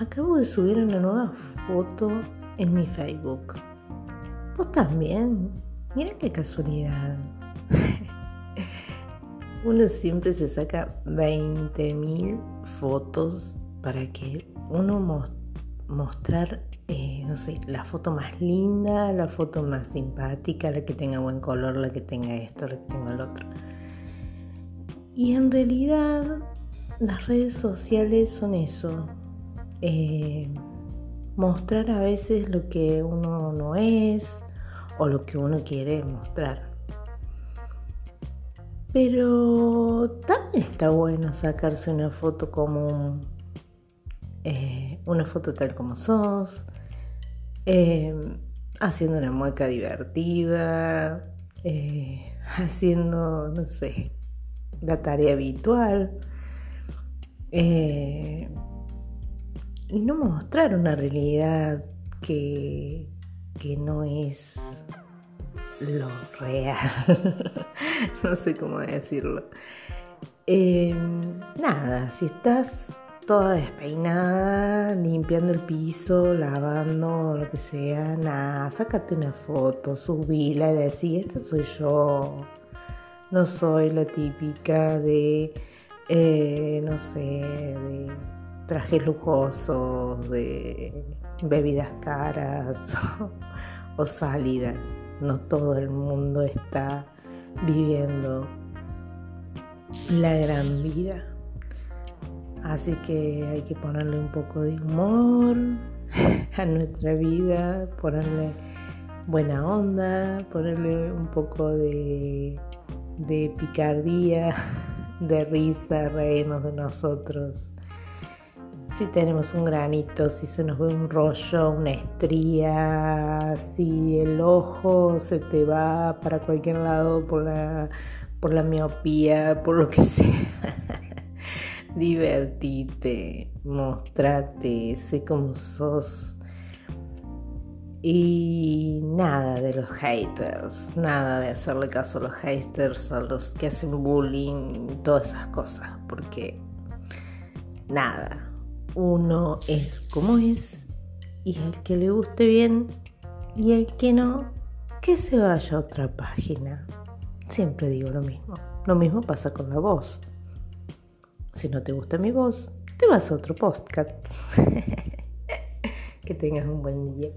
acabo de subir una nueva foto en mi Facebook. ¿Vos también? Mira qué casualidad. Uno siempre se saca 20.000 fotos para que uno mostrar, eh, no sé, la foto más linda, la foto más simpática, la que tenga buen color, la que tenga esto, la que tenga el otro. Y en realidad las redes sociales son eso. Eh, mostrar a veces lo que uno no es o lo que uno quiere mostrar. Pero también está bueno sacarse una foto como eh, una foto tal como sos, eh, haciendo una mueca divertida, haciendo, no sé, la tarea habitual. Y no mostrar una realidad que, que no es lo real. no sé cómo decirlo. nada, si estás toda despeinada, limpiando el piso, lavando, lo que sea, nada, sácate una foto, subila y decir, esta soy yo. No soy la típica de, eh, no sé, de trajes lujosos, de bebidas caras o sálidas. No todo el mundo está viviendo la gran vida. Así que hay que ponerle un poco de humor a nuestra vida, ponerle buena onda, ponerle un poco de, picardía, de risa, reírnos de nosotros. Si tenemos un granito, si se nos ve un rollo, una estría, si el ojo se te va para cualquier lado por la, por la miopía, por lo que sea divertite, mostrate, sé cómo sos. Y nada de los haters, nada de hacerle caso a los haters, a los que hacen bullying, todas esas cosas, porque nada, uno es como es y el que le guste bien y el que no, que se vaya a otra página. Siempre digo lo mismo, lo mismo pasa con la voz. Si no te gusta mi voz, te vas a otro podcast. que tengas un buen día.